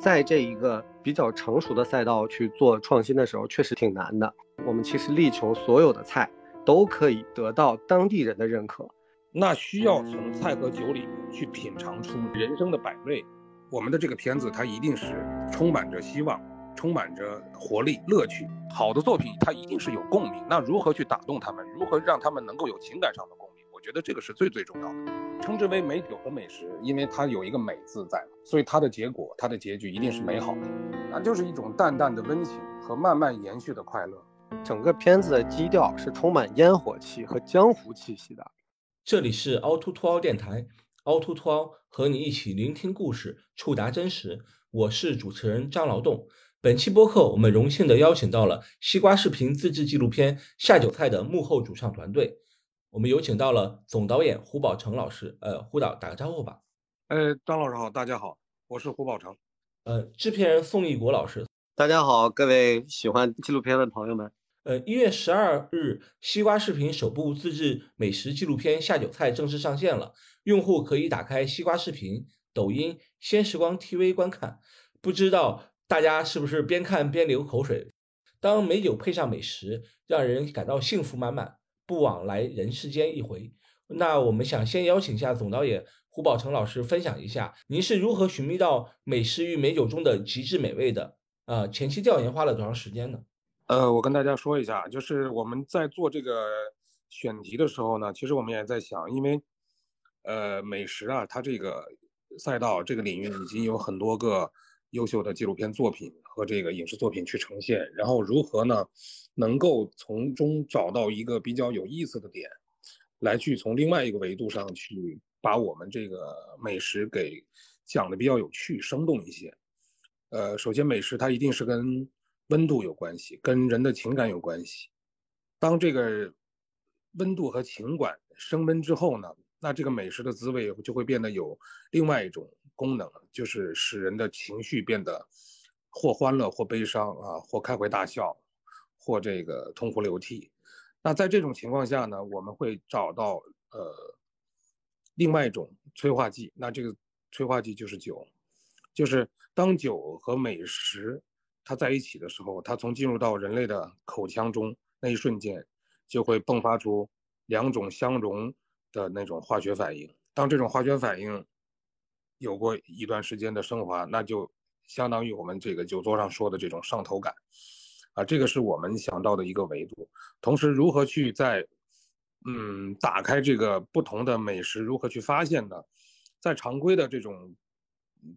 在这一个比较成熟的赛道去做创新的时候，确实挺难的。我们其实力求所有的菜都可以得到当地人的认可。那需要从菜和酒里去品尝出人生的百味。我们的这个片子，它一定是充满着希望，充满着活力、乐趣。好的作品，它一定是有共鸣。那如何去打动他们？如何让他们能够有情感上的共鸣？我觉得这个是最最重要的。称之为美酒和美食，因为它有一个“美”字在，所以它的结果、它的结局一定是美好的。那就是一种淡淡的温情和慢慢延续的快乐。整个片子的基调是充满烟火气和江湖气息的。这里是凹凸凸凹电台，凹凸凸凹和你一起聆听故事，触达真实。我是主持人张劳动。本期播客，我们荣幸的邀请到了西瓜视频自制纪录片《下酒菜》的幕后主创团队。我们有请到了总导演胡宝成老师。呃，胡导打个招呼吧。呃，张老师好，大家好，我是胡宝成。呃，制片人宋义国老师，大家好，各位喜欢纪录片的朋友们。呃，一月十二日，西瓜视频首部自制美食纪录片《下酒菜》正式上线了，用户可以打开西瓜视频、抖音、鲜时光 TV 观看。不知道大家是不是边看边流口水？当美酒配上美食，让人感到幸福满满，不枉来人世间一回。那我们想先邀请一下总导演胡宝成老师分享一下，您是如何寻觅到美食与美酒中的极致美味的？呃，前期调研花了多长时间呢？呃，我跟大家说一下，就是我们在做这个选题的时候呢，其实我们也在想，因为，呃，美食啊，它这个赛道这个领域已经有很多个优秀的纪录片作品和这个影视作品去呈现，然后如何呢，能够从中找到一个比较有意思的点，来去从另外一个维度上去把我们这个美食给讲的比较有趣、生动一些。呃，首先美食它一定是跟温度有关系，跟人的情感有关系。当这个温度和情感升温之后呢，那这个美食的滋味就会变得有另外一种功能，就是使人的情绪变得或欢乐或悲伤啊，或开怀大笑，或这个痛哭流涕。那在这种情况下呢，我们会找到呃另外一种催化剂，那这个催化剂就是酒，就是当酒和美食。它在一起的时候，它从进入到人类的口腔中那一瞬间，就会迸发出两种相融的那种化学反应。当这种化学反应有过一段时间的升华，那就相当于我们这个酒桌上说的这种上头感啊，这个是我们想到的一个维度。同时，如何去在嗯打开这个不同的美食，如何去发现呢？在常规的这种。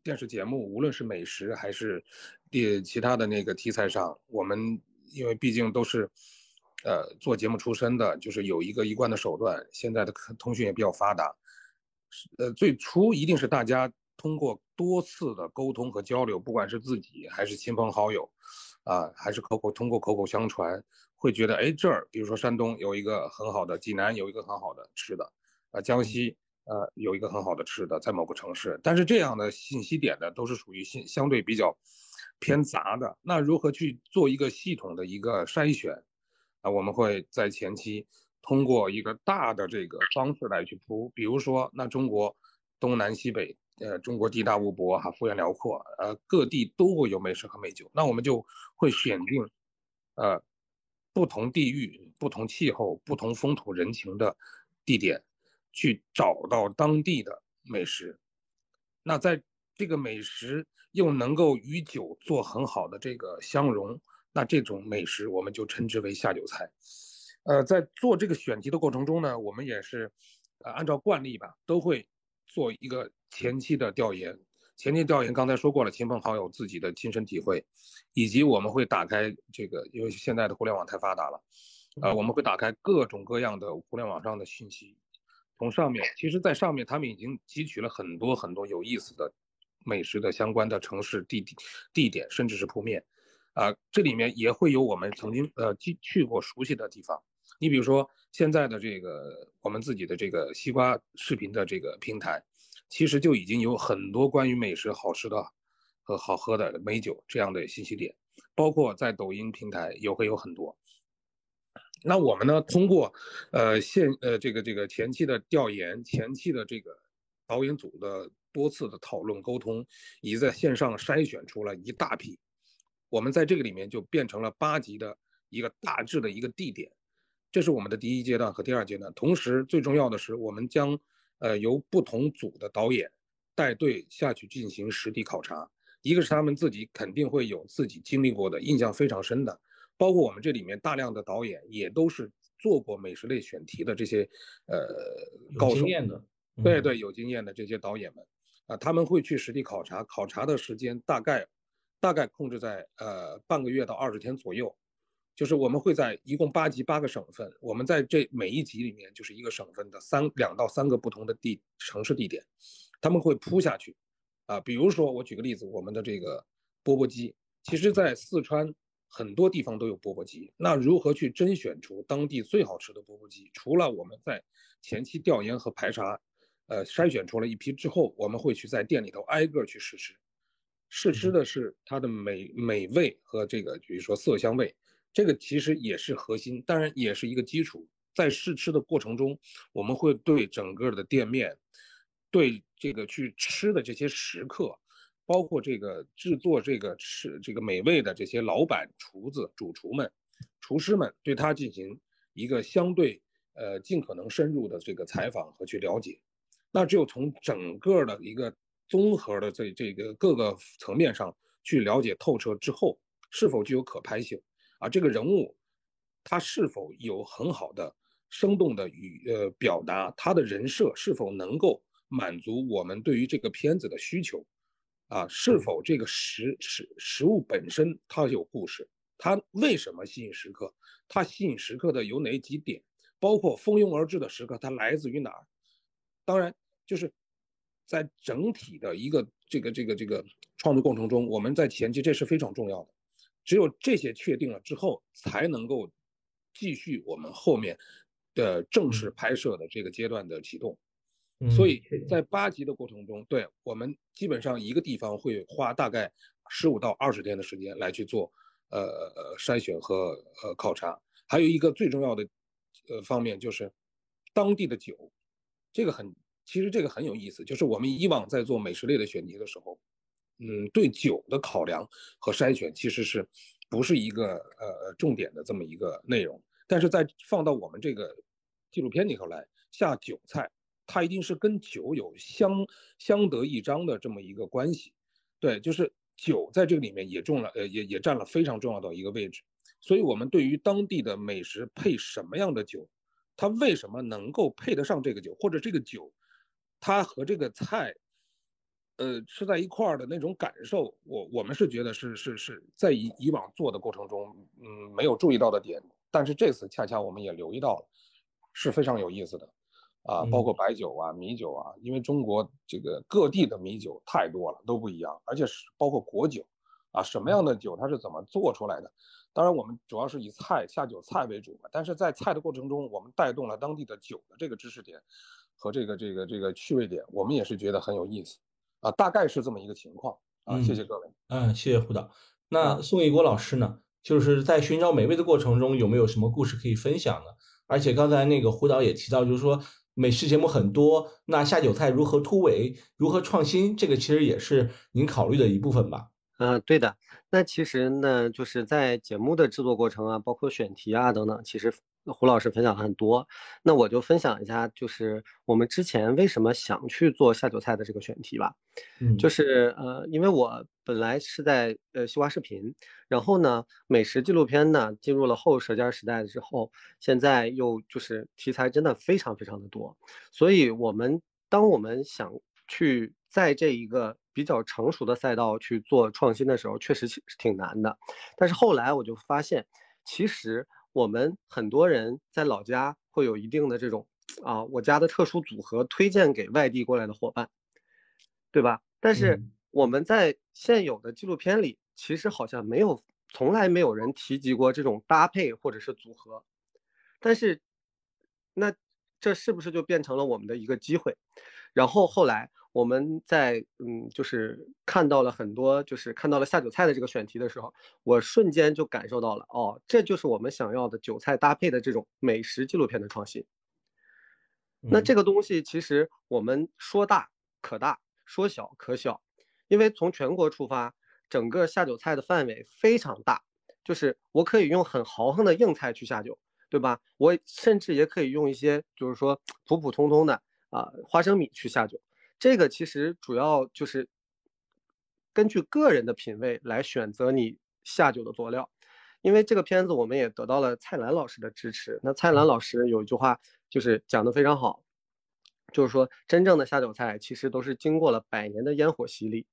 电视节目，无论是美食还是第其他的那个题材上，我们因为毕竟都是，呃，做节目出身的，就是有一个一贯的手段。现在的通讯也比较发达，呃，最初一定是大家通过多次的沟通和交流，不管是自己还是亲朋好友，啊，还是口口通过口口相传，会觉得，哎，这儿比如说山东有一个很好的，济南有一个很好的吃的，啊，江西。呃，有一个很好的吃的，在某个城市，但是这样的信息点呢，都是属于相相对比较偏杂的。那如何去做一个系统的一个筛选？啊，我们会在前期通过一个大的这个方式来去铺，比如说，那中国东南西北，呃，中国地大物博哈，幅员辽阔，呃，各地都会有美食和美酒，那我们就会选定，呃，不同地域、不同气候、不同风土人情的地点。去找到当地的美食，那在这个美食又能够与酒做很好的这个相融，那这种美食我们就称之为下酒菜。呃，在做这个选题的过程中呢，我们也是，呃，按照惯例吧，都会做一个前期的调研。前期调研刚才说过了，亲朋好友自己的亲身体会，以及我们会打开这个，因为现在的互联网太发达了，呃，我们会打开各种各样的互联网上的信息。从上面，其实，在上面他们已经汲取了很多很多有意思的美食的相关的城市地地地点，甚至是铺面，啊，这里面也会有我们曾经呃去去过熟悉的地方。你比如说现在的这个我们自己的这个西瓜视频的这个平台，其实就已经有很多关于美食好吃的和好喝的美酒这样的信息点，包括在抖音平台也会有很多。那我们呢？通过，呃，现呃这个这个前期的调研，前期的这个导演组的多次的讨论沟通，已在线上筛选出了一大批。我们在这个里面就变成了八级的一个大致的一个地点，这是我们的第一阶段和第二阶段。同时，最重要的是，我们将呃由不同组的导演带队下去进行实地考察。一个是他们自己肯定会有自己经历过的、印象非常深的，包括我们这里面大量的导演也都是做过美食类选题的这些呃高手，经验的，对对，有经验的这些导演们啊，他们会去实地考察，考察的时间大概大概控制在呃半个月到二十天左右，就是我们会在一共八级八个省份，我们在这每一级里面就是一个省份的三两到三个不同的地城市地点，他们会扑下去。啊，比如说我举个例子，我们的这个钵钵鸡，其实在四川很多地方都有钵钵鸡。那如何去甄选出当地最好吃的钵钵鸡？除了我们在前期调研和排查，呃，筛选出了一批之后，我们会去在店里头挨个去试吃。试吃的是它的美美味和这个，比如说色香味，这个其实也是核心，当然也是一个基础。在试吃的过程中，我们会对整个的店面。对这个去吃的这些食客，包括这个制作这个吃这个美味的这些老板、厨子、主厨们、厨师们，对他进行一个相对呃尽可能深入的这个采访和去了解。那只有从整个的一个综合的这这个各个层面上去了解透彻之后，是否具有可拍性啊？这个人物他是否有很好的生动的语呃表达？他的人设是否能够？满足我们对于这个片子的需求，啊，是否这个食食食物本身它有故事？它为什么吸引食客？它吸引食客的有哪几点？包括蜂拥而至的食客，它来自于哪儿？当然，就是在整体的一个这个这个这个创作过程中，我们在前期这是非常重要的。只有这些确定了之后，才能够继续我们后面的正式拍摄的这个阶段的启动。所以在八级的过程中，对我们基本上一个地方会花大概十五到二十天的时间来去做，呃筛选和呃考察。还有一个最重要的呃方面就是当地的酒，这个很其实这个很有意思，就是我们以往在做美食类的选题的时候，嗯，对酒的考量和筛选其实是不是一个呃重点的这么一个内容，但是在放到我们这个纪录片里头来下酒菜。它一定是跟酒有相相得益彰的这么一个关系，对，就是酒在这个里面也重了，呃，也也占了非常重要的一个位置。所以，我们对于当地的美食配什么样的酒，它为什么能够配得上这个酒，或者这个酒，它和这个菜，呃，吃在一块儿的那种感受，我我们是觉得是是是在以以往做的过程中，嗯，没有注意到的点，但是这次恰恰我们也留意到了，是非常有意思的。啊，包括白酒啊、米酒啊，因为中国这个各地的米酒太多了，都不一样，而且是包括果酒，啊，什么样的酒它是怎么做出来的？当然，我们主要是以菜下酒菜为主嘛，但是在菜的过程中，我们带动了当地的酒的这个知识点和这个这个这个趣味点，我们也是觉得很有意思，啊，大概是这么一个情况啊。谢谢各位。嗯，谢谢胡导。那宋一国老师呢？就是在寻找美味的过程中，有没有什么故事可以分享呢？而且刚才那个胡导也提到，就是说。美食节目很多，那下酒菜如何突围，如何创新，这个其实也是您考虑的一部分吧？嗯，对的。那其实呢，就是在节目的制作过程啊，包括选题啊等等，其实胡老师分享很多。那我就分享一下，就是我们之前为什么想去做下酒菜的这个选题吧。嗯，就是呃，因为我本来是在呃西瓜视频，然后呢，美食纪录片呢进入了后舌尖时代之后，现在又就是题材真的非常非常的多，所以我们当我们想去在这一个比较成熟的赛道去做创新的时候，确实是挺难的。但是后来我就发现，其实我们很多人在老家会有一定的这种啊，我家的特殊组合推荐给外地过来的伙伴。对吧？但是我们在现有的纪录片里，其实好像没有，从来没有人提及过这种搭配或者是组合。但是，那这是不是就变成了我们的一个机会？然后后来我们在嗯，就是看到了很多，就是看到了下酒菜的这个选题的时候，我瞬间就感受到了，哦，这就是我们想要的酒菜搭配的这种美食纪录片的创新。那这个东西其实我们说大可大。说小可小，因为从全国出发，整个下酒菜的范围非常大，就是我可以用很豪横的硬菜去下酒，对吧？我甚至也可以用一些就是说普普通通的啊花生米去下酒。这个其实主要就是根据个人的品味来选择你下酒的佐料。因为这个片子我们也得到了蔡澜老师的支持。那蔡澜老师有一句话就是讲的非常好，就是说真正的下酒菜其实都是经过了百年的烟火洗礼。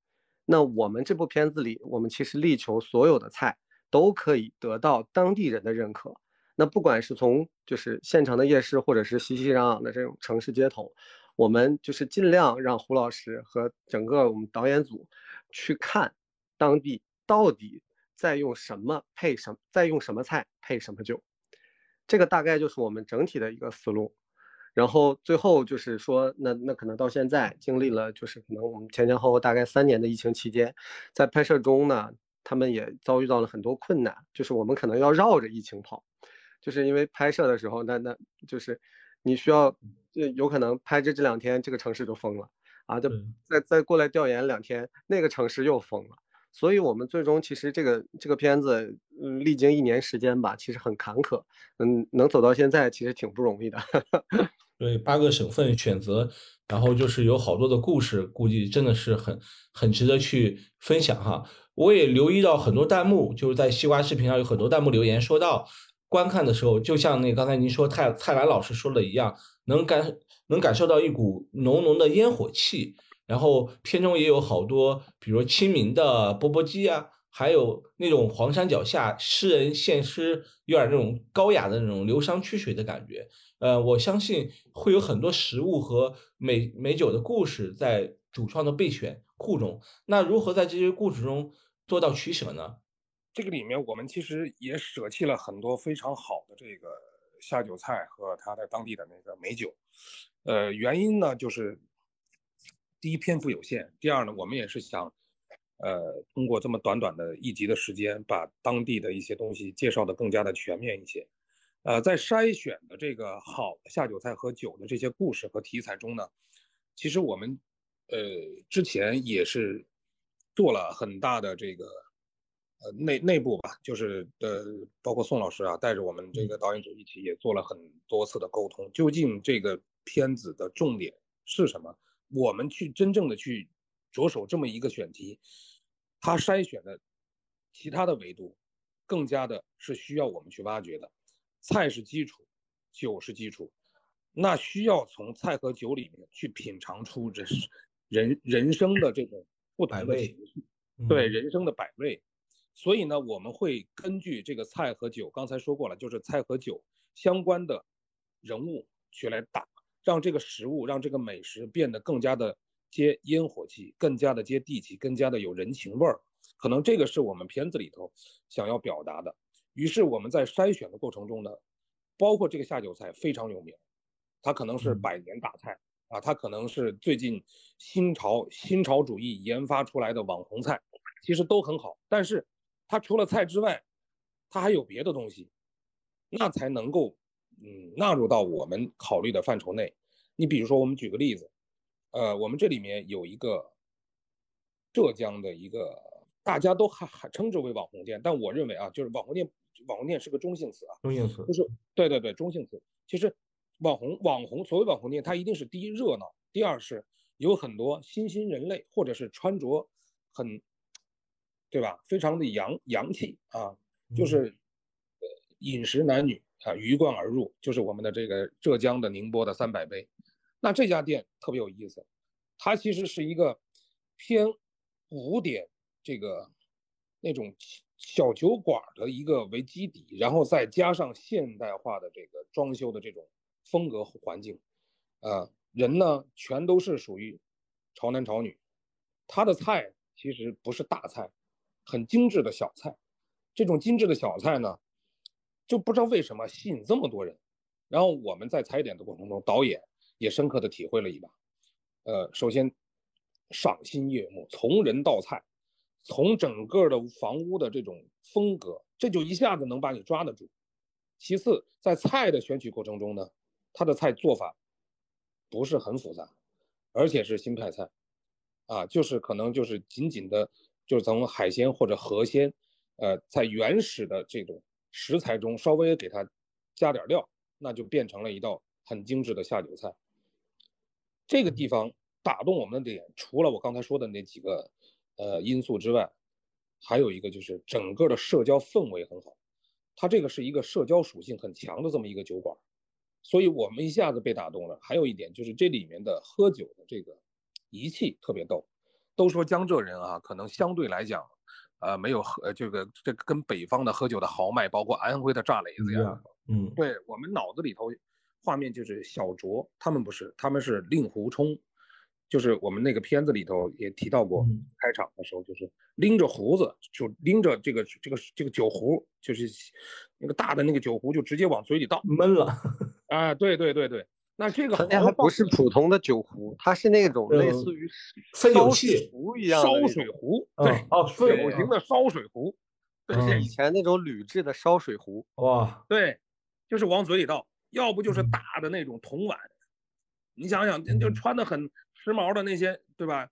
那我们这部片子里，我们其实力求所有的菜都可以得到当地人的认可。那不管是从就是现场的夜市，或者是熙熙攘攘的这种城市街头，我们就是尽量让胡老师和整个我们导演组去看当地到底。在用什么配什，么，在用什么菜配什么酒，这个大概就是我们整体的一个思路。然后最后就是说，那那可能到现在经历了，就是可能我们前前后后大概三年的疫情期间，在拍摄中呢，他们也遭遇到了很多困难，就是我们可能要绕着疫情跑，就是因为拍摄的时候，那那就是你需要，就有可能拍这这两天这个城市就封了啊，就再再过来调研两天，那个城市又封了。所以，我们最终其实这个这个片子，嗯，历经一年时间吧，其实很坎坷，嗯，能走到现在其实挺不容易的。对，八个省份选择，然后就是有好多的故事，估计真的是很很值得去分享哈。我也留意到很多弹幕，就是在西瓜视频上有很多弹幕留言，说到观看的时候，就像那刚才您说蔡蔡澜老师说的一样，能感能感受到一股浓浓的烟火气。然后片中也有好多，比如清明的钵钵鸡啊，还有那种黄山脚下诗人献诗，有点那种高雅的那种流觞曲水的感觉。呃，我相信会有很多食物和美美酒的故事在主创的备选库中。那如何在这些故事中做到取舍呢？这个里面我们其实也舍弃了很多非常好的这个下酒菜和他的当地的那个美酒。呃，原因呢就是。第一篇幅有限，第二呢，我们也是想，呃，通过这么短短的一集的时间，把当地的一些东西介绍的更加的全面一些。呃，在筛选的这个好的下酒菜和酒的这些故事和题材中呢，其实我们，呃，之前也是做了很大的这个，呃，内内部吧，就是呃，包括宋老师啊，带着我们这个导演组一起也做了很多次的沟通，究竟这个片子的重点是什么？我们去真正的去着手这么一个选题，它筛选的其他的维度，更加的是需要我们去挖掘的。菜是基础，酒是基础，那需要从菜和酒里面去品尝出这是人人生的这种不同的情绪，对人生的百味。所以呢，我们会根据这个菜和酒，刚才说过了，就是菜和酒相关的人物去来打。让这个食物，让这个美食变得更加的接烟火气，更加的接地气，更加的有人情味儿。可能这个是我们片子里头想要表达的。于是我们在筛选的过程中呢，包括这个下酒菜非常有名，它可能是百年大菜啊，它可能是最近新潮新潮主义研发出来的网红菜，其实都很好。但是它除了菜之外，它还有别的东西，那才能够。嗯，纳入到我们考虑的范畴内。你比如说，我们举个例子，呃，我们这里面有一个浙江的一个，大家都还还称之为网红店，但我认为啊，就是网红店，网红店是个中性词啊，中性词，就是对对对，中性词。其实网红网红，所谓网红店，它一定是第一热闹，第二是有很多新兴人类，或者是穿着很，对吧？非常的洋洋气啊，就是饮食男女。啊，鱼贯而入，就是我们的这个浙江的宁波的三百杯。那这家店特别有意思，它其实是一个偏古典这个那种小酒馆的一个为基底，然后再加上现代化的这个装修的这种风格环境。呃，人呢全都是属于潮男潮女，他的菜其实不是大菜，很精致的小菜。这种精致的小菜呢。就不知道为什么吸引这么多人，然后我们在踩点的过程中，导演也深刻的体会了一把。呃，首先赏心悦目，从人到菜，从整个的房屋的这种风格，这就一下子能把你抓得住。其次，在菜的选取过程中呢，他的菜做法不是很复杂，而且是新派菜，啊，就是可能就是仅仅的，就是从海鲜或者河鲜，呃，在原始的这种食材中稍微给它加点料，那就变成了一道很精致的下酒菜。这个地方打动我们的点，除了我刚才说的那几个呃因素之外，还有一个就是整个的社交氛围很好。它这个是一个社交属性很强的这么一个酒馆，所以我们一下子被打动了。还有一点就是这里面的喝酒的这个。仪器特别逗，都说江浙人啊，可能相对来讲，呃，没有喝这个这个跟北方的喝酒的豪迈，包括安徽的炸雷子呀，嗯，对我们脑子里头画面就是小酌，他们不是，他们是令狐冲，就是我们那个片子里头也提到过，开场的时候就是拎着胡子，就拎着这个这个这个酒壶，就是那个大的那个酒壶，就直接往嘴里倒，闷了，啊，对对对对。那这个那还不是普通的酒壶，它是那种类似于烧水壶一样烧水壶，对，哦，酒型的烧水壶，对，以前那种铝制的烧水壶，哇，对，就是往嘴里倒，要不就是大的那种铜碗，你想想，就穿的很时髦的那些，对吧？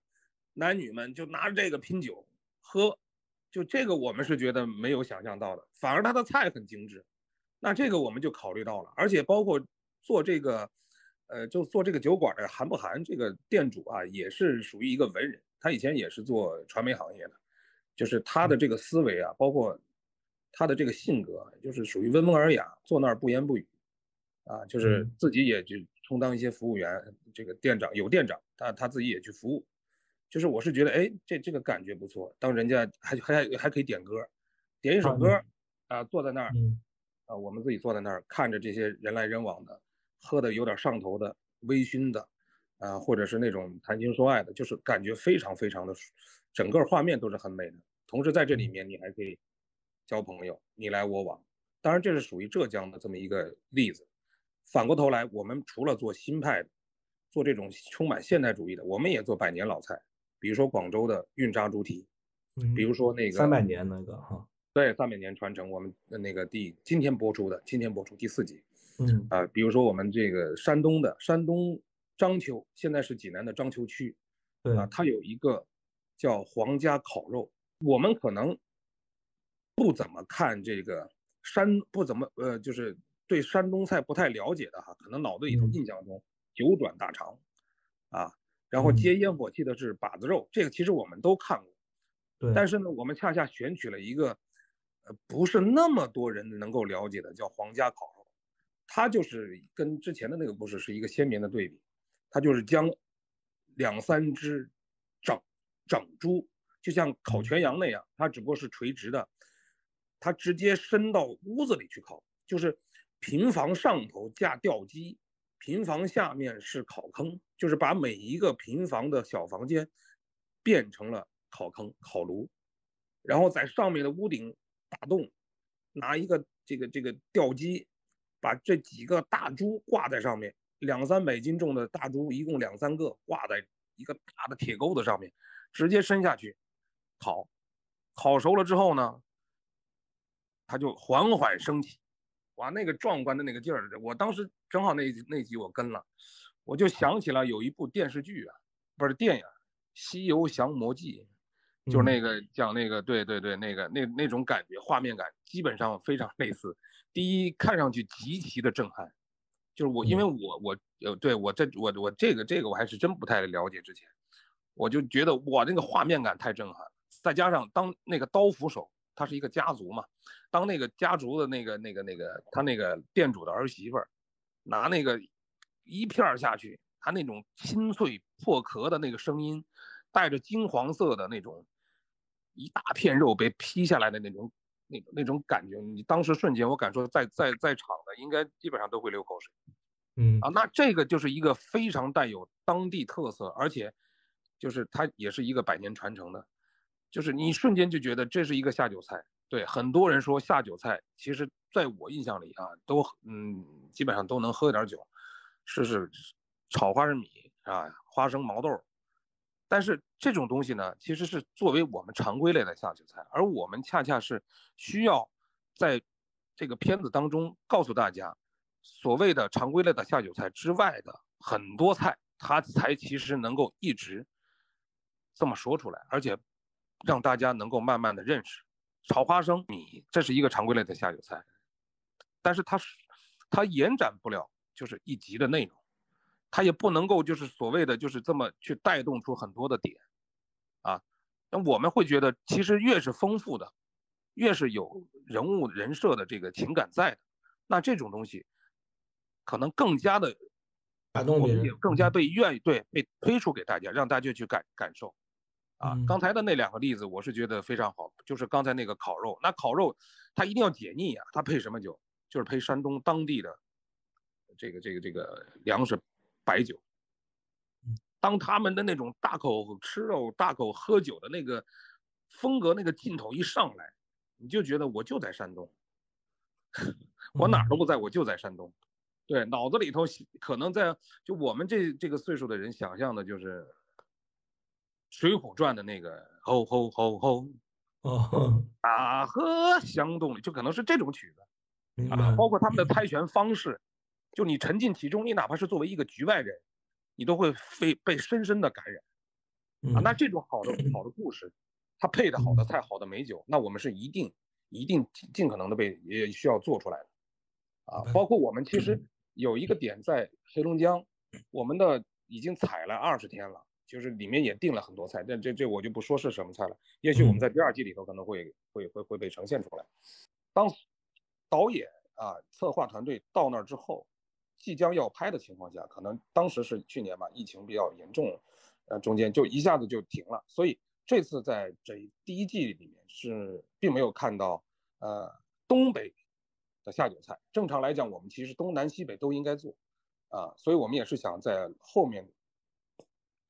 男女们就拿着这个拼酒喝，就这个我们是觉得没有想象到的，反而他的菜很精致，那这个我们就考虑到了，而且包括做这个。呃，就做这个酒馆的韩不韩这个店主啊，也是属于一个文人，他以前也是做传媒行业的，就是他的这个思维啊，包括他的这个性格，就是属于温文尔雅，坐那儿不言不语，啊，就是自己也就充当一些服务员，这个店长有店长，他他自己也去服务，就是我是觉得，哎，这这个感觉不错，当人家还还还可以点歌，点一首歌，啊，坐在那儿，啊，我们自己坐在那儿看着这些人来人往的。喝的有点上头的微醺的，啊，或者是那种谈情说爱的，就是感觉非常非常的，整个画面都是很美的。同时在这里面你还可以交朋友，你来我往。当然这是属于浙江的这么一个例子。反过头来，我们除了做新派的，做这种充满现代主义的，我们也做百年老菜，比如说广州的韵炸猪蹄，比如说那个三百年那个哈，对，三百年传承，我们的那个第今天播出的，今天播出第四集。嗯。啊，比如说我们这个山东的山东章丘，现在是济南的章丘区，对。啊，它有一个叫皇家烤肉。我们可能不怎么看这个山，不怎么呃，就是对山东菜不太了解的哈，可能脑子里头印象中九转大肠，啊，然后接烟火气的是把子肉，这个其实我们都看过，对，但是呢，我们恰恰选取了一个呃不是那么多人能够了解的，叫皇家烤肉。它就是跟之前的那个故事是一个鲜明的对比，它就是将两三只整整猪，就像烤全羊那样，它只不过是垂直的，它直接伸到屋子里去烤，就是平房上头架吊机，平房下面是烤坑，就是把每一个平房的小房间变成了烤坑、烤炉，然后在上面的屋顶打洞，拿一个这个这个吊机。把这几个大猪挂在上面，两三百斤重的大猪，一共两三个，挂在一个大的铁钩子上面，直接伸下去烤。烤熟了之后呢，它就缓缓升起，哇，那个壮观的那个劲儿！我当时正好那那集我跟了，我就想起了有一部电视剧啊，不是电影《西游降魔记》。就是那个讲那个，对对对，那个那那种感觉，画面感基本上非常类似。第一，看上去极其的震撼，就是我，因为我我呃，对我这我我这个这个我还是真不太了解。之前我就觉得哇，那个画面感太震撼，再加上当那个刀斧手，他是一个家族嘛，当那个家族的那个那个那个他那个店主的儿媳妇儿拿那个一片下去，他那种清脆破壳的那个声音，带着金黄色的那种。一大片肉被劈下来的那种，那那种感觉，你当时瞬间，我敢说，在在在场的应该基本上都会流口水。嗯啊，那这个就是一个非常带有当地特色，而且就是它也是一个百年传承的，就是你瞬间就觉得这是一个下酒菜。对，很多人说下酒菜，其实在我印象里啊，都嗯基本上都能喝点酒，是是炒花生米啊，花生毛豆。但是这种东西呢，其实是作为我们常规类的下酒菜，而我们恰恰是需要在这个片子当中告诉大家，所谓的常规类的下酒菜之外的很多菜，它才其实能够一直这么说出来，而且让大家能够慢慢的认识。炒花生米这是一个常规类的下酒菜，但是它是它延展不了就是一集的内容，它也不能够就是所谓的就是这么去带动出很多的点啊。那我们会觉得，其实越是丰富的，越是有人物人设的这个情感在的，那这种东西可能更加的打动别人，更加被愿意对被推出给大家，让大家去感感受。啊，刚才的那两个例子，我是觉得非常好。就是刚才那个烤肉，那烤肉它一定要解腻啊，它配什么酒？就是配山东当地的这个这个这个粮食白酒。当他们的那种大口吃肉、大口喝酒的那个风格、那个劲头一上来，你就觉得我就在山东，我哪儿都不在，我就在山东。对，脑子里头可能在就我们这这个岁数的人想象的就是。《水浒传》的那个吼吼吼吼，哦，大河向东，就可能是这种曲子啊，包括他们的猜拳方式，就你沉浸其中，你哪怕是作为一个局外人，你都会被被深深的感染啊。那这种好的好的 故事，它配的好的菜、好的美酒，那我们是一定一定尽可能的被也需要做出来的啊。包括我们其实有一个点在黑龙江，我们的已经采了二十天了。就是里面也定了很多菜，但这这我就不说是什么菜了。也许我们在第二季里头可能会会会会被呈现出来。当导演啊策划团队到那儿之后，即将要拍的情况下，可能当时是去年吧，疫情比较严重，呃，中间就一下子就停了。所以这次在这第一季里面是并没有看到呃东北的下酒菜。正常来讲，我们其实东南西北都应该做啊，所以我们也是想在后面。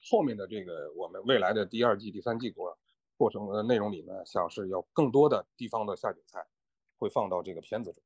后面的这个我们未来的第二季、第三季过过程的内容里面，想是要更多的地方的下酒菜会放到这个片子中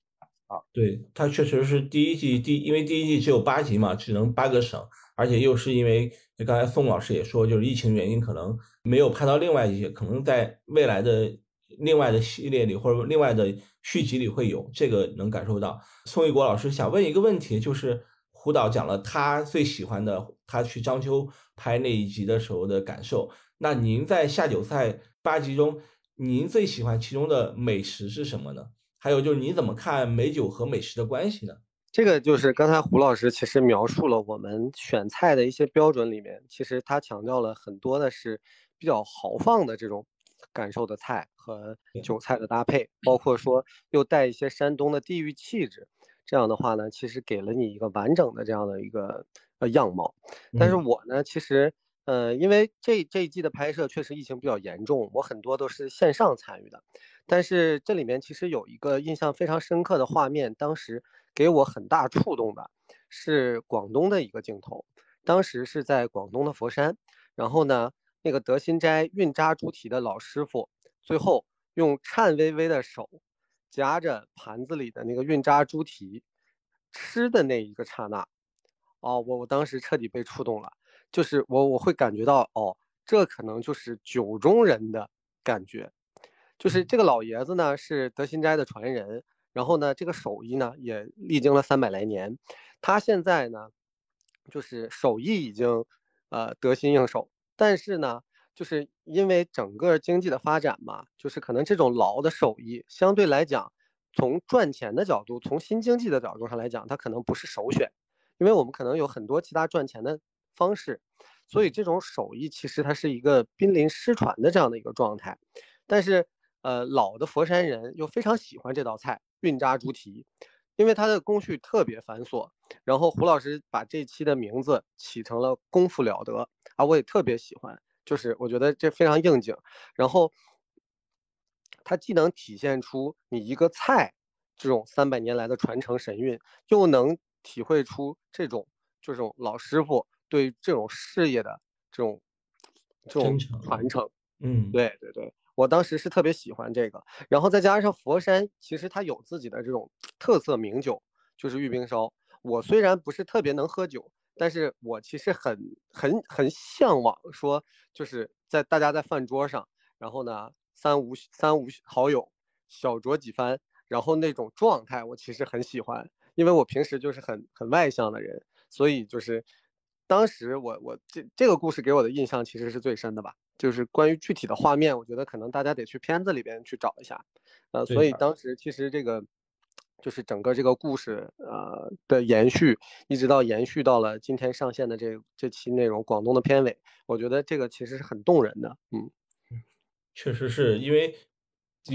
啊。对，它确实是第一季第，因为第一季只有八集嘛，只能八个省，而且又是因为刚才宋老师也说，就是疫情原因，可能没有拍到另外一些，可能在未来的另外的系列里或者另外的续集里会有，这个能感受到。宋一国老师想问一个问题，就是。胡导讲了他最喜欢的，他去章丘拍那一集的时候的感受。那您在下酒菜八集中，您最喜欢其中的美食是什么呢？还有就是你怎么看美酒和美食的关系呢？这个就是刚才胡老师其实描述了我们选菜的一些标准里面，其实他强调了很多的是比较豪放的这种感受的菜和酒菜的搭配，包括说又带一些山东的地域气质。这样的话呢，其实给了你一个完整的这样的一个呃样貌。但是我呢，其实呃，因为这这一季的拍摄确实疫情比较严重，我很多都是线上参与的。但是这里面其实有一个印象非常深刻的画面，当时给我很大触动的是广东的一个镜头。当时是在广东的佛山，然后呢，那个德心斋运扎猪蹄的老师傅，最后用颤巍巍的手。夹着盘子里的那个运扎猪蹄，吃的那一个刹那，哦，我我当时彻底被触动了，就是我我会感觉到，哦，这可能就是酒中人的感觉，就是这个老爷子呢是德兴斋的传人，然后呢这个手艺呢也历经了三百来年，他现在呢就是手艺已经呃得心应手，但是呢。就是因为整个经济的发展嘛，就是可能这种老的手艺相对来讲，从赚钱的角度，从新经济的角度上来讲，它可能不是首选，因为我们可能有很多其他赚钱的方式，所以这种手艺其实它是一个濒临失传的这样的一个状态。但是，呃，老的佛山人又非常喜欢这道菜运渣猪蹄，因为它的工序特别繁琐。然后胡老师把这期的名字起成了功夫了得啊，我也特别喜欢。就是我觉得这非常应景，然后它既能体现出你一个菜这种三百年来的传承神韵，又能体会出这种这种老师傅对这种事业的这种这种传承。嗯，对对对，我当时是特别喜欢这个，然后再加上佛山其实它有自己的这种特色名酒，就是玉冰烧。我虽然不是特别能喝酒。但是我其实很很很向往，说就是在大家在饭桌上，然后呢三五三五好友小酌几番，然后那种状态我其实很喜欢，因为我平时就是很很外向的人，所以就是当时我我这这个故事给我的印象其实是最深的吧。就是关于具体的画面，我觉得可能大家得去片子里边去找一下。呃，所以当时其实这个就是整个这个故事呃的延续，一直到延续到了今天上线的这这期内容，广东的片尾，我觉得这个其实是很动人的。嗯，确实是因为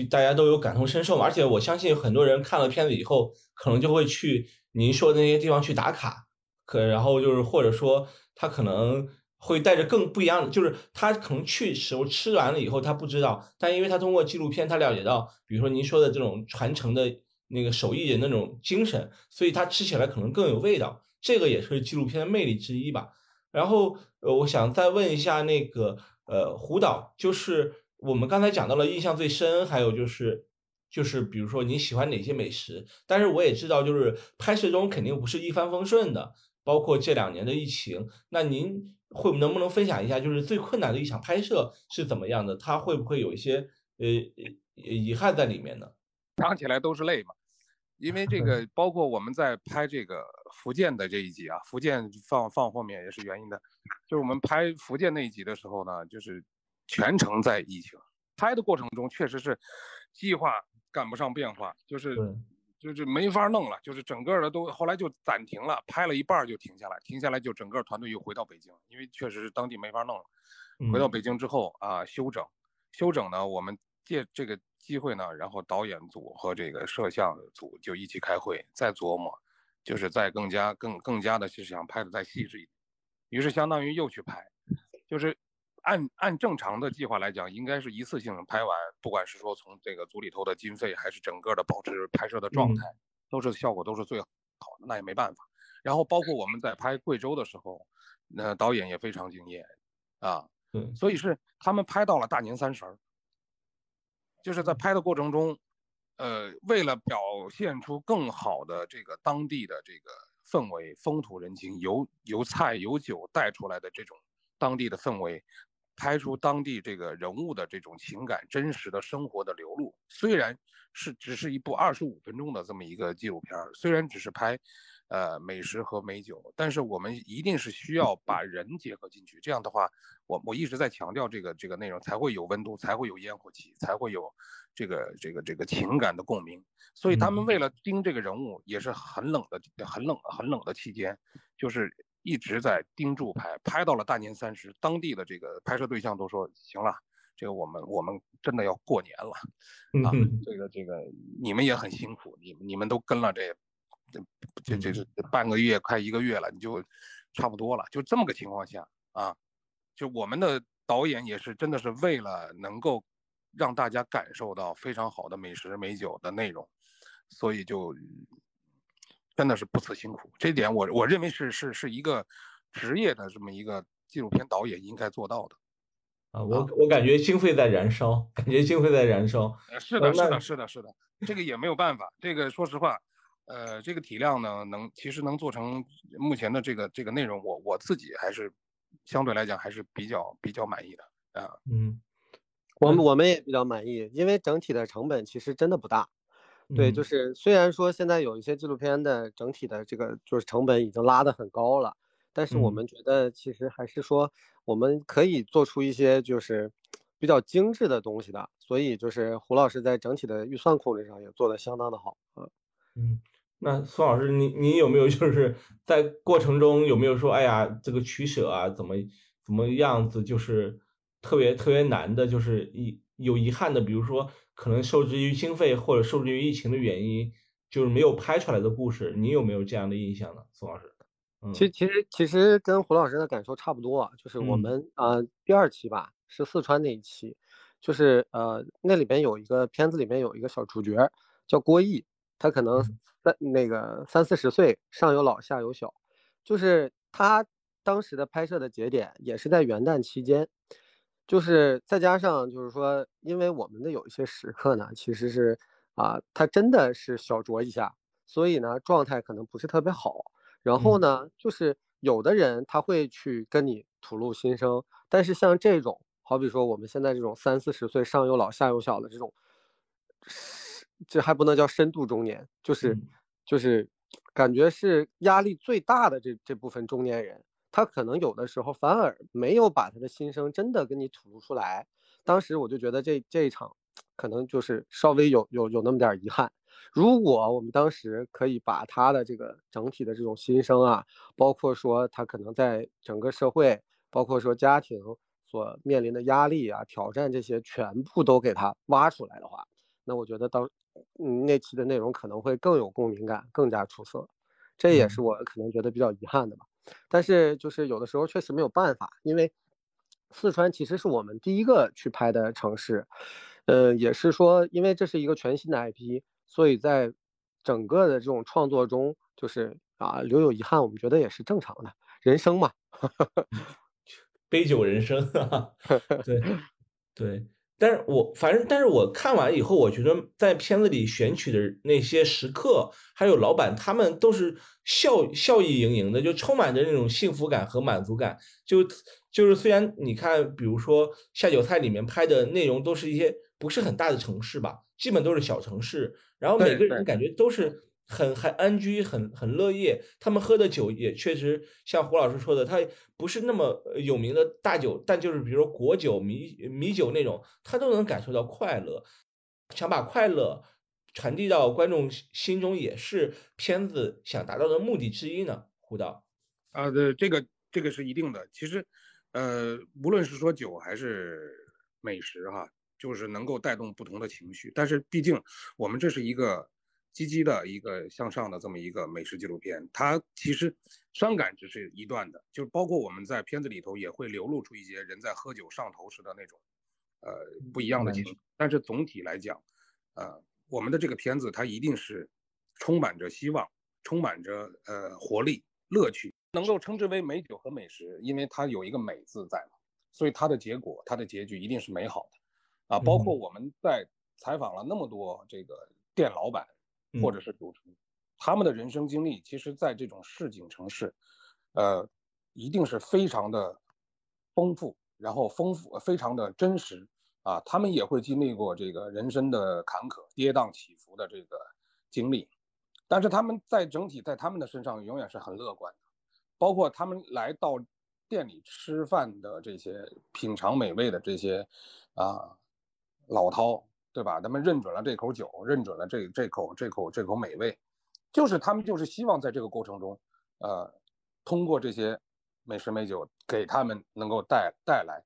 大家都有感同身受嘛，而且我相信很多人看了片子以后，可能就会去您说的那些地方去打卡，可然后就是或者说他可能。会带着更不一样的，就是他可能去时候吃完了以后他不知道，但因为他通过纪录片他了解到，比如说您说的这种传承的那个手艺人那种精神，所以他吃起来可能更有味道，这个也是纪录片的魅力之一吧。然后呃，我想再问一下那个呃胡导，就是我们刚才讲到了印象最深，还有就是就是比如说你喜欢哪些美食，但是我也知道就是拍摄中肯定不是一帆风顺的，包括这两年的疫情，那您。会能不能分享一下，就是最困难的一场拍摄是怎么样的？它会不会有一些呃遗憾在里面呢？想起来都是泪嘛，因为这个 包括我们在拍这个福建的这一集啊，福建放放后面也是原因的，就是我们拍福建那一集的时候呢，就是全程在疫情拍的过程中，确实是计划赶不上变化，就是。就是没法弄了，就是整个的都后来就暂停了，拍了一半就停下来，停下来就整个团队又回到北京，因为确实是当地没法弄了。回到北京之后啊，休整，休整呢，我们借这个机会呢，然后导演组和这个摄像组就一起开会，再琢磨，就是再更加更更加的是想拍的再细致一点，于是相当于又去拍，就是。按按正常的计划来讲，应该是一次性拍完，不管是说从这个组里头的经费，还是整个的保持拍摄的状态，都是效果都是最好的。那也没办法。然后包括我们在拍贵州的时候，那导演也非常敬业，啊，对，所以是他们拍到了大年三十儿，就是在拍的过程中，呃，为了表现出更好的这个当地的这个氛围、风土人情，由由菜由酒带出来的这种当地的氛围。拍出当地这个人物的这种情感、真实的生活的流露，虽然是只是一部二十五分钟的这么一个纪录片儿，虽然只是拍，呃，美食和美酒，但是我们一定是需要把人结合进去。这样的话，我我一直在强调这个这个内容才会有温度，才会有烟火气，才会有这个这个这个情感的共鸣。所以他们为了盯这个人物，也是很冷的、很冷、很冷的期间，就是。一直在盯住拍，拍到了大年三十，当地的这个拍摄对象都说行了，这个我们我们真的要过年了，啊，这个这个你们也很辛苦，你你们都跟了这这这这半个月快一个月了，你就差不多了，就这么个情况下啊，就我们的导演也是真的是为了能够让大家感受到非常好的美食美酒的内容，所以就。真的是不辞辛苦，这点我我认为是是是一个职业的这么一个纪录片导演应该做到的。啊，我我感觉经费在燃烧，感觉经费在燃烧。是的，是的，是的，是的，这个也没有办法。这个说实话，呃，这个体量呢，能其实能做成目前的这个这个内容，我我自己还是相对来讲还是比较比较满意的啊。嗯，我们我们也比较满意，因为整体的成本其实真的不大。对，就是虽然说现在有一些纪录片的整体的这个就是成本已经拉得很高了，但是我们觉得其实还是说我们可以做出一些就是比较精致的东西的，所以就是胡老师在整体的预算控制上也做得相当的好。嗯嗯，那孙老师，你你有没有就是在过程中有没有说，哎呀，这个取舍啊，怎么怎么样子，就是特别特别难的，就是遗有遗憾的，比如说。可能受制于经费或者受制于疫情的原因，就是没有拍出来的故事，你有没有这样的印象呢，宋老师？其实其实其实跟胡老师的感受差不多，就是我们呃第二期吧，是四川那一期，就是呃那里边有一个片子里面有一个小主角叫郭毅，他可能三那个三四十岁，上有老下有小，就是他当时的拍摄的节点也是在元旦期间。就是再加上，就是说，因为我们的有一些时刻呢，其实是啊，他真的是小酌一下，所以呢，状态可能不是特别好。然后呢，就是有的人他会去跟你吐露心声，但是像这种，好比说我们现在这种三四十岁，上有老下有小的这种，这还不能叫深度中年，就是就是感觉是压力最大的这这部分中年人。他可能有的时候反而没有把他的心声真的跟你吐露出来。当时我就觉得这这一场可能就是稍微有有有那么点遗憾。如果我们当时可以把他的这个整体的这种心声啊，包括说他可能在整个社会，包括说家庭所面临的压力啊、挑战这些全部都给他挖出来的话，那我觉得当嗯那期的内容可能会更有共鸣感，更加出色。这也是我可能觉得比较遗憾的吧。但是就是有的时候确实没有办法，因为四川其实是我们第一个去拍的城市，呃，也是说因为这是一个全新的 IP。所以在整个的这种创作中，就是啊，留有遗憾，我们觉得也是正常的，人生嘛，杯酒人生，对对。但是我反正，但是我看完以后，我觉得在片子里选取的那些时刻，还有老板，他们都是笑笑意盈盈的，就充满着那种幸福感和满足感。就就是虽然你看，比如说下酒菜里面拍的内容都是一些不是很大的城市吧，基本都是小城市。然后每个人感觉都是很很安居，很很乐业。他们喝的酒也确实像胡老师说的，他不是那么有名的大酒，但就是比如说果酒、米米酒那种，他都能感受到快乐。想把快乐传递到观众心中，也是片子想达到的目的之一呢。胡导，啊，对，这个这个是一定的。其实，呃，无论是说酒还是美食，哈。就是能够带动不同的情绪，但是毕竟我们这是一个积极的一个向上的这么一个美食纪录片，它其实伤感只是一段的，就是包括我们在片子里头也会流露出一些人在喝酒上头时的那种，呃不一样的情绪。但是总体来讲，呃我们的这个片子它一定是充满着希望，充满着呃活力、乐趣，能够称之为美酒和美食，因为它有一个美字在嘛，所以它的结果、它的结局一定是美好的。啊，包括我们在采访了那么多这个店老板，或者是主厨，他们的人生经历，其实在这种市井城市，呃，一定是非常的丰富，然后丰富非常的真实啊。他们也会经历过这个人生的坎坷、跌宕起伏的这个经历，但是他们在整体在他们的身上永远是很乐观的。包括他们来到店里吃饭的这些品尝美味的这些啊。老饕，对吧？他们认准了这口酒，认准了这这口这口这口美味，就是他们就是希望在这个过程中，呃，通过这些美食美酒给他们能够带带来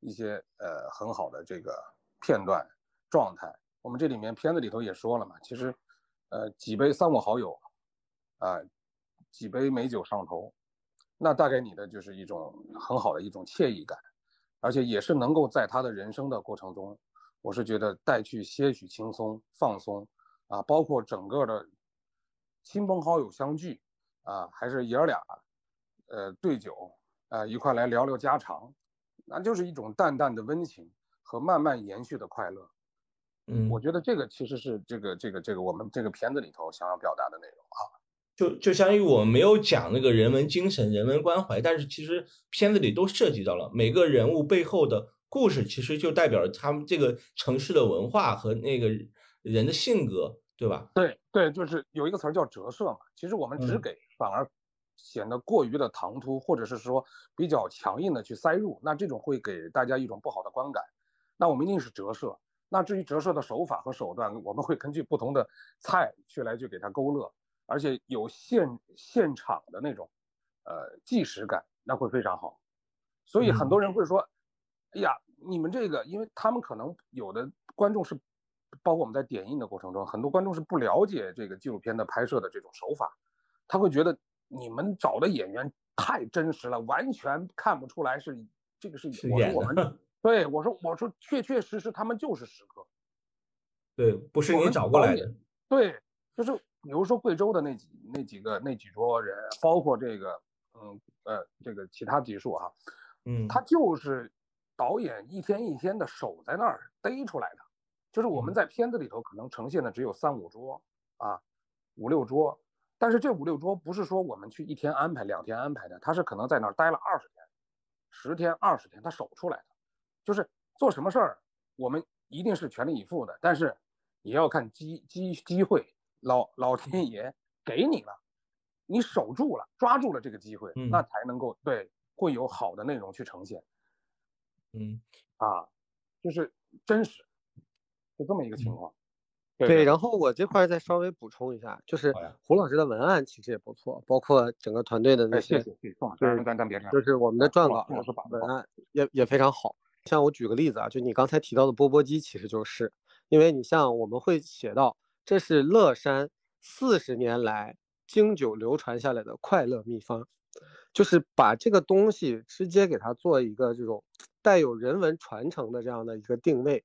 一些呃很好的这个片段状态。我们这里面片子里头也说了嘛，其实，呃，几杯三五好友，啊，几杯美酒上头，那带给你的就是一种很好的一种惬意感，而且也是能够在他的人生的过程中。我是觉得带去些许轻松放松，啊，包括整个的亲朋好友相聚，啊，还是爷儿俩，呃，对酒，啊，一块来聊聊家常，那就是一种淡淡的温情和慢慢延续的快乐。嗯，我觉得这个其实是这个这个这个我们这个片子里头想要表达的内容啊。就就相当于我们没有讲那个人文精神、人文关怀，但是其实片子里都涉及到了每个人物背后的。故事其实就代表了他们这个城市的文化和那个人的性格，对吧？对对，就是有一个词儿叫折射嘛。其实我们只给反而显得过于的唐突，或者是说比较强硬的去塞入，那这种会给大家一种不好的观感。那我们一定是折射。那至于折射的手法和手段，我们会根据不同的菜去来去给它勾勒，而且有现现场的那种呃即时感，那会非常好。所以很多人会说。哎呀，你们这个，因为他们可能有的观众是，包括我们在点映的过程中，很多观众是不了解这个纪录片的拍摄的这种手法，他会觉得你们找的演员太真实了，完全看不出来是这个是我说我们 对我说我说确确实实他们就是食客，对，不是你找过来的，对，就是比如说贵州的那几那几个那几桌人，包括这个嗯呃这个其他技术啊，嗯，他就是。导演一天一天的守在那儿逮出来的，就是我们在片子里头可能呈现的只有三五桌啊，五六桌，但是这五六桌不是说我们去一天安排两天安排的，他是可能在那儿待了二十天、十天、二十天，他守出来的，就是做什么事儿我们一定是全力以赴的，但是也要看机机机会，老老天爷给你了，你守住了，抓住了这个机会，那才能够对会有好的内容去呈现。嗯，啊，就是真实，就这么一个情嗯况。对，然后我这块儿再稍微补充一下，就是胡老师的文案其实也不错，包括整个团队的那些，谢，谢谢，宋老师，对咱咱咱别，就是我们的撰稿文案也也非常好。像我举个例子啊，就你刚才提到的钵钵鸡，其实就是因为你像我们会写到，这是乐山四十年来经久流传下来的快乐秘方，就是把这个东西直接给它做一个这种带有人文传承的这样的一个定位，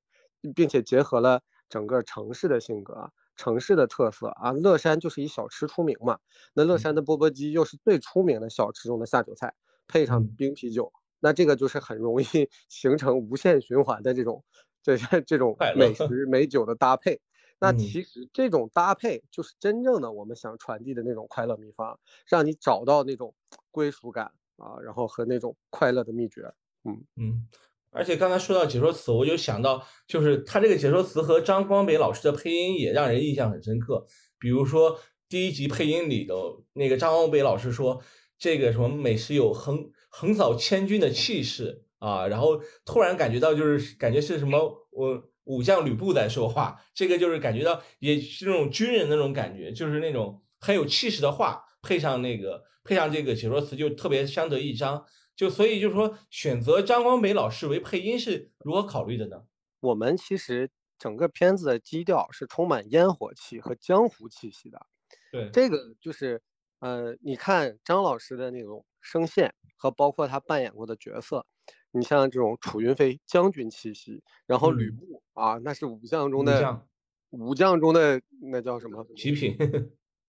并且结合了整个城市的性格、城市的特色啊。乐山就是以小吃出名嘛，那乐山的钵钵鸡又是最出名的小吃中的下酒菜，配上嗯冰啤酒，那这个就是很容易 形成无限循环的这种这这种美食美酒的搭配。那嗯其实这种搭配就是真正的我们想传递的那种快乐秘方，让你找到那种归属感啊，然后和那种快乐的秘诀。嗯嗯，而且刚才说到解说词，我就想到，就是他这个解说词和张光北老师的配音也让人印象很深刻。比如说第一集配音里的那个张光北老师说，这个什么美食有横横扫千军的气势啊，然后突然感觉到就是感觉是什么我。武将吕布在说话，这个就是感觉到也是那种军人那种感觉，就是那种很有气势的话，配上那个配上这个解说词，就特别相得益彰。就所以就是说，选择张光北老师为配音是如何考虑的呢？我们其实整个片子的基调是充满烟火气和江湖气息的。对，这个就是，呃，你看张老师的那种声线和包括他扮演过的角色，你像这种楚云飞将军气息，然后吕嗯布啊，那是武将中武的将武将中的那叫什么？极品，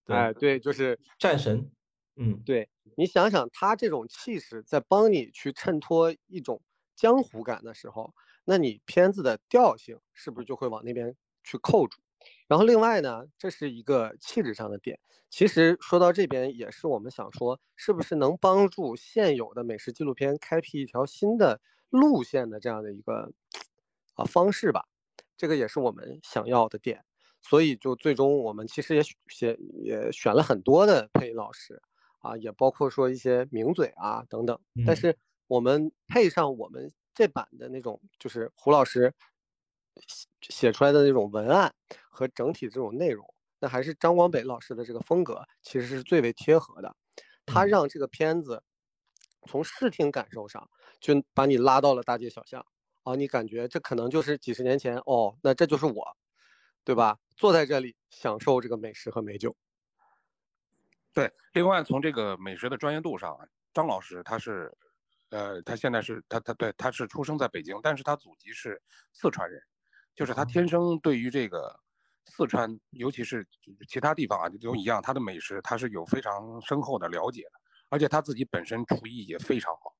对哎，对，就是战神，嗯，对你想想，他这种气势在帮你去衬托一种江湖感的时候，那你片子的调性是不是就会往那边去扣住？然后另外呢，这是一个气质上的点。其实说到这边，也是我们想说，是不是能帮助现有的美食纪录片开辟一条新的路线的这样的一个啊方式吧？这个也是我们想要的点。所以就最终我们其实也选也选了很多的配音老师。啊，也包括说一些名嘴啊等等，但嗯是我们配上我们这版的那种，就是胡老师写写出来的那种文案和整体这种内容，那还是张光北老师的这个风格其实是最为贴合的。他嗯让这个片子从视听感受上就把你拉到了大街小巷啊，你感觉这可能就是几十年前哦，那这就是我，对吧？坐在这里享受这个美食和美酒。对，另外从这个美食的专业度上啊，张老师他是，呃，他现在是他他对他是出生在北京，但是他祖籍是四川人，就是他哦天生对于这个四川，尤其是其他地方啊都一样，他的美食他是有非常深厚的了解的，而且他自己本身厨艺也非常好，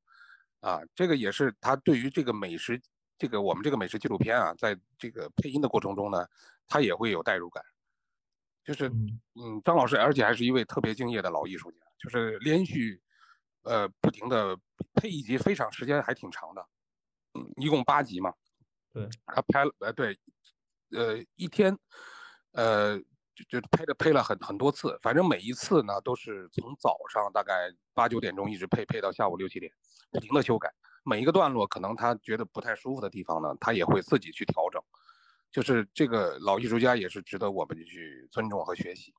啊，这个也是他对于这个美食，这个我们这个美食纪录片啊，在这个配音的过程中呢，他也会有代入感。就是嗯嗯，张老师，而且还是一位特别敬业的老艺术家，就是连续呃不停的配一集，非常时间还挺长的，嗯，一共八集嘛。对，他拍了呃对，呃一天，呃就就配的配了很很多次，反正每一次呢都是从早上大概八九点钟一直配配到下午六七点，不停的修改，每一个段落可能他觉得不太舒服的地方呢，他也会自己去调整。就是这个老艺术家也是值得我们去尊重和学习，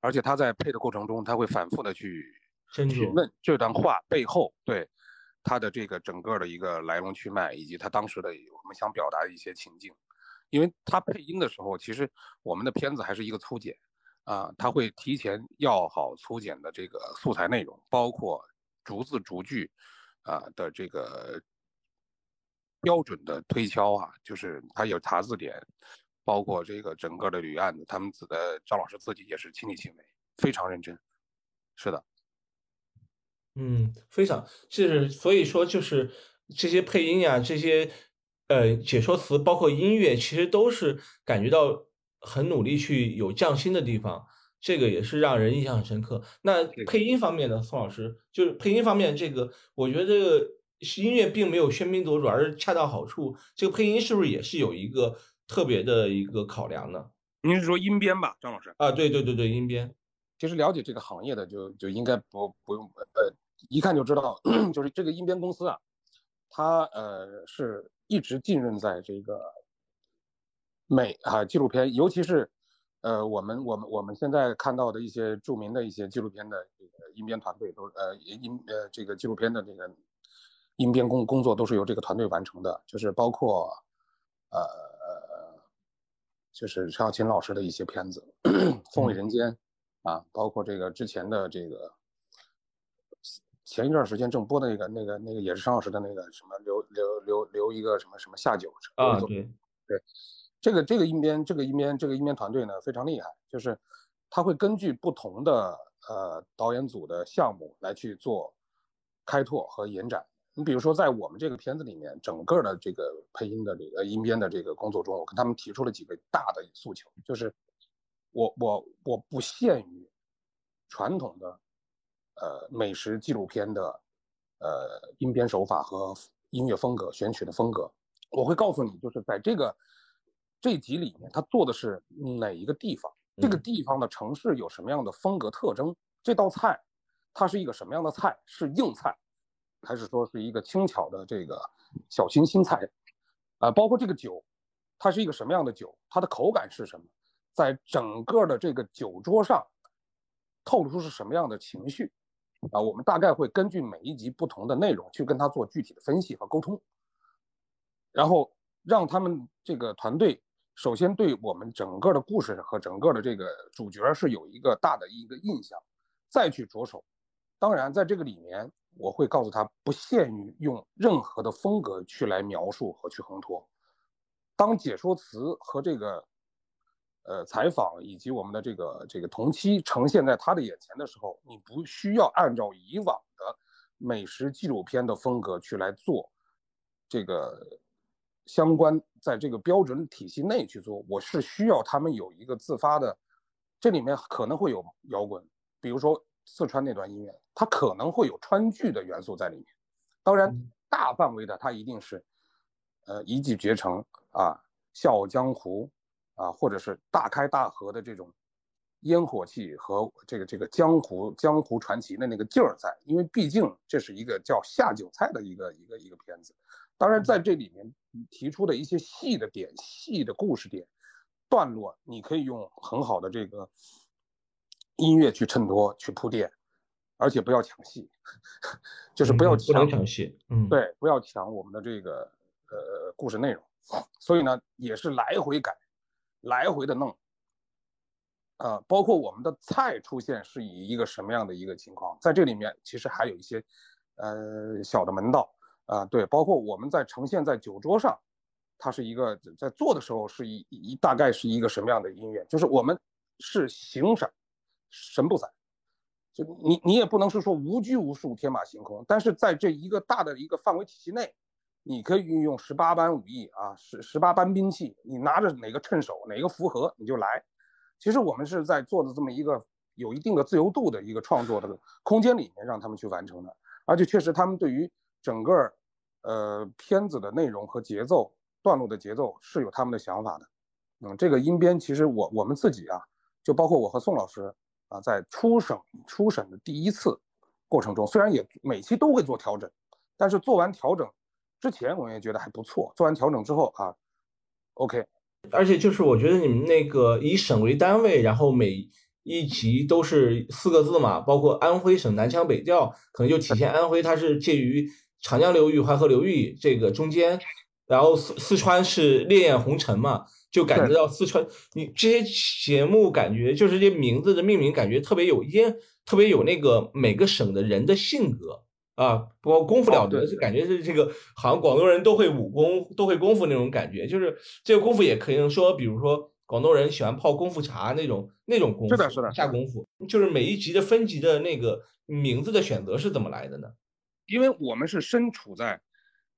而且他在配的过程中，他会反复的去询问这段话背后对他的这个整个的一个来龙去脉，以及他当时的我们想表达的一些情境。因为他配音的时候，其实我们的片子还是一个粗剪啊，他会提前要好粗剪的这个素材内容，包括逐字逐句啊的这个。标准的推敲啊，就是他有查字典，包括这个整个的捋案子，他们的张老师自己也是亲力亲为，非常认真。是的，嗯，非常，是所以说就是这些配音呀，这些呃解说词，包括音乐，其实都是感觉到很努力去有匠心的地方，这个也是让人印象很深刻。那配音方面呢，宋老师就是配音方面，这个我觉得这个音乐并没有喧宾夺主，而是恰到好处。这个配音是不是也是有一个特别的一个考量呢？您是说音编吧，张老师？啊，对对对对，音编。其实了解这个行业的就就应该不不用呃，一看就知道，就是这个音编公司啊，它呃是一直浸润在这个美啊纪录片，尤其是呃我们我们我们现在看到的一些著名的一些纪录片的这个音编团队都呃音呃这个纪录片的这个音编工工作都是由这个团队完成的，就是包括呃就是陈小琴老师的一些片子，《风味人间》啊，包括这个之前的这个。前一段时间正播的那个、那个、那个也是陈老师的那个什么留留留留一个什么什么下酒啊，对对，这个这个音编这个音编这个音编团队呢非常厉害，就是他会根据不同的呃导演组的项目来去做开拓和延展。你比如说在我们这个片子里面，整个的这个配音的这个音编的这个工作中，我跟他们提出了几个大的诉求，就是我我我不限于传统的。呃，美食纪录片的，呃，音编手法和音乐风格、选取的风格，我会告诉你，就是在这个这集里面，他做的是哪一个地方，这个地方的城市有什么样的风格特征，这道菜它是一个什么样的菜，是硬菜，还是说是一个轻巧的这个小清新菜，啊，包括这个酒，它是一个什么样的酒，它的口感是什么，在整个的这个酒桌上透露出是什么样的情绪。啊，我们大概会根据每一集不同的内容去跟他做具体的分析和沟通，然后让他们这个团队首先对我们整个的故事和整个的这个主角是有一个大的一个印象，再去着手。当然，在这个里面，我会告诉他不限于用任何的风格去来描述和去烘托，当解说词和这个。呃，采访以及我们的这个这个同期呈现在他的眼前的时候，你不需要按照以往的美食纪录片的风格去来做这个相关，在这个标准体系内去做。我是需要他们有一个自发的，这里面可能会有摇滚，比如说四川那段音乐，它可能会有川剧的元素在里面。当然，大范围的它一定是呃一骑绝尘啊，笑傲江湖。啊，或者是大开大合的这种烟火气和这个这个江湖江湖传奇的那个劲儿在，因为毕竟这是一个叫下酒菜的一个一个一个片子。当然，在这里面提出的一些细的点、细的故事点、段落，你可以用很好的这个音乐去衬托、去铺垫，而且不要抢戏，就是不要抢抢戏，嗯，对，不要抢我们的这个呃故事内容。所以呢，也是来回改。来回的弄，啊，包括我们的菜出现是以一个什么样的一个情况，在这里面其实还有一些，呃，小的门道啊，对，包括我们在呈现在酒桌上，它是一个在做的时候是一一大概是一个什么样的音乐，就是我们是形闪神不散，就你你也不能是说无拘无束天马行空，但是在这一个大的一个范围体系内。你可以运用十八般武艺啊，十十八般兵器，你拿着哪个趁手，哪个符合你就来。其实我们是在做的这么一个有一定的自由度的一个创作的空间里面，让他们去完成的。而且确实，他们对于整个呃片子的内容和节奏段落的节奏是有他们的想法的。嗯，这个音编其实我我们自己啊，就包括我和宋老师啊，在初审初审的第一次过程中，虽然也每期都会做调整，但是做完调整。之前我也觉得还不错，做完调整之后啊，OK，而且就是我觉得你们那个以省为单位，然后每一集都是四个字嘛，包括安徽省南腔北调，可能就体现安徽它是介于长江流域、淮河流域这个中间，然后四四川是烈焰红尘嘛，就感觉到四川，你这些节目感觉就是这名字的命名感觉特别有烟，特别有那个每个省的人的性格。啊，不过功夫了得，就感觉是这个，好像广东人都会武功，都会功夫那种感觉。就是这个功夫也可以说，比如说广东人喜欢泡功夫茶那种那种功夫，是的，是的，下功夫。就是每一集的分级的那个名字的选择是怎么来的呢？因为我们是身处在，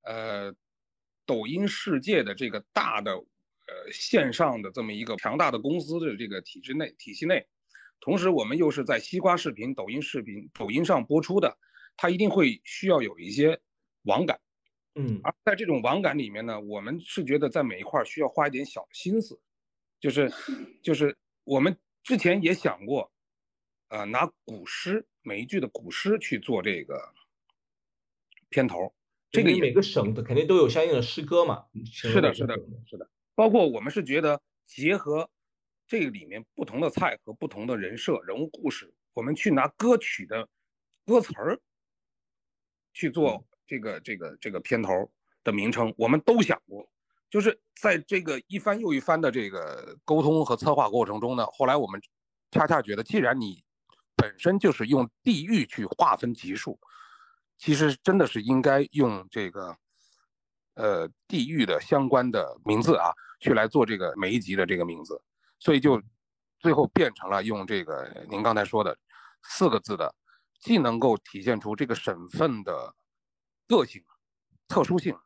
呃，抖音世界的这个大的，呃，线上的这么一个强大的公司的这个体制内体系内，同时我们又是在西瓜视频、抖音视频、抖音上播出的。它一定会需要有一些网感，嗯，而在这种网感里面呢，我们是觉得在每一块需要花一点小心思，就是就是我们之前也想过，呃，拿古诗每一句的古诗去做这个片头，这个每个省的肯定都有相应的诗歌嘛。是的，是的，是的。包括我们是觉得结合这个里面不同的菜和不同的人设、人物故事，我们去拿歌曲的歌词儿去做这个这个这个片头的名称，我们都想过。就是在这个一番又一番的这个沟通和策划过程中呢，后来我们恰恰觉得，既然你本身就是用地域去划分级数，其实真的是应该用这个呃地域的相关的名字啊，去来做这个每一集的这个名字，所以就最后变成了用这个您刚才说的四个字的，既能够体现出这个省份的个性、特殊性。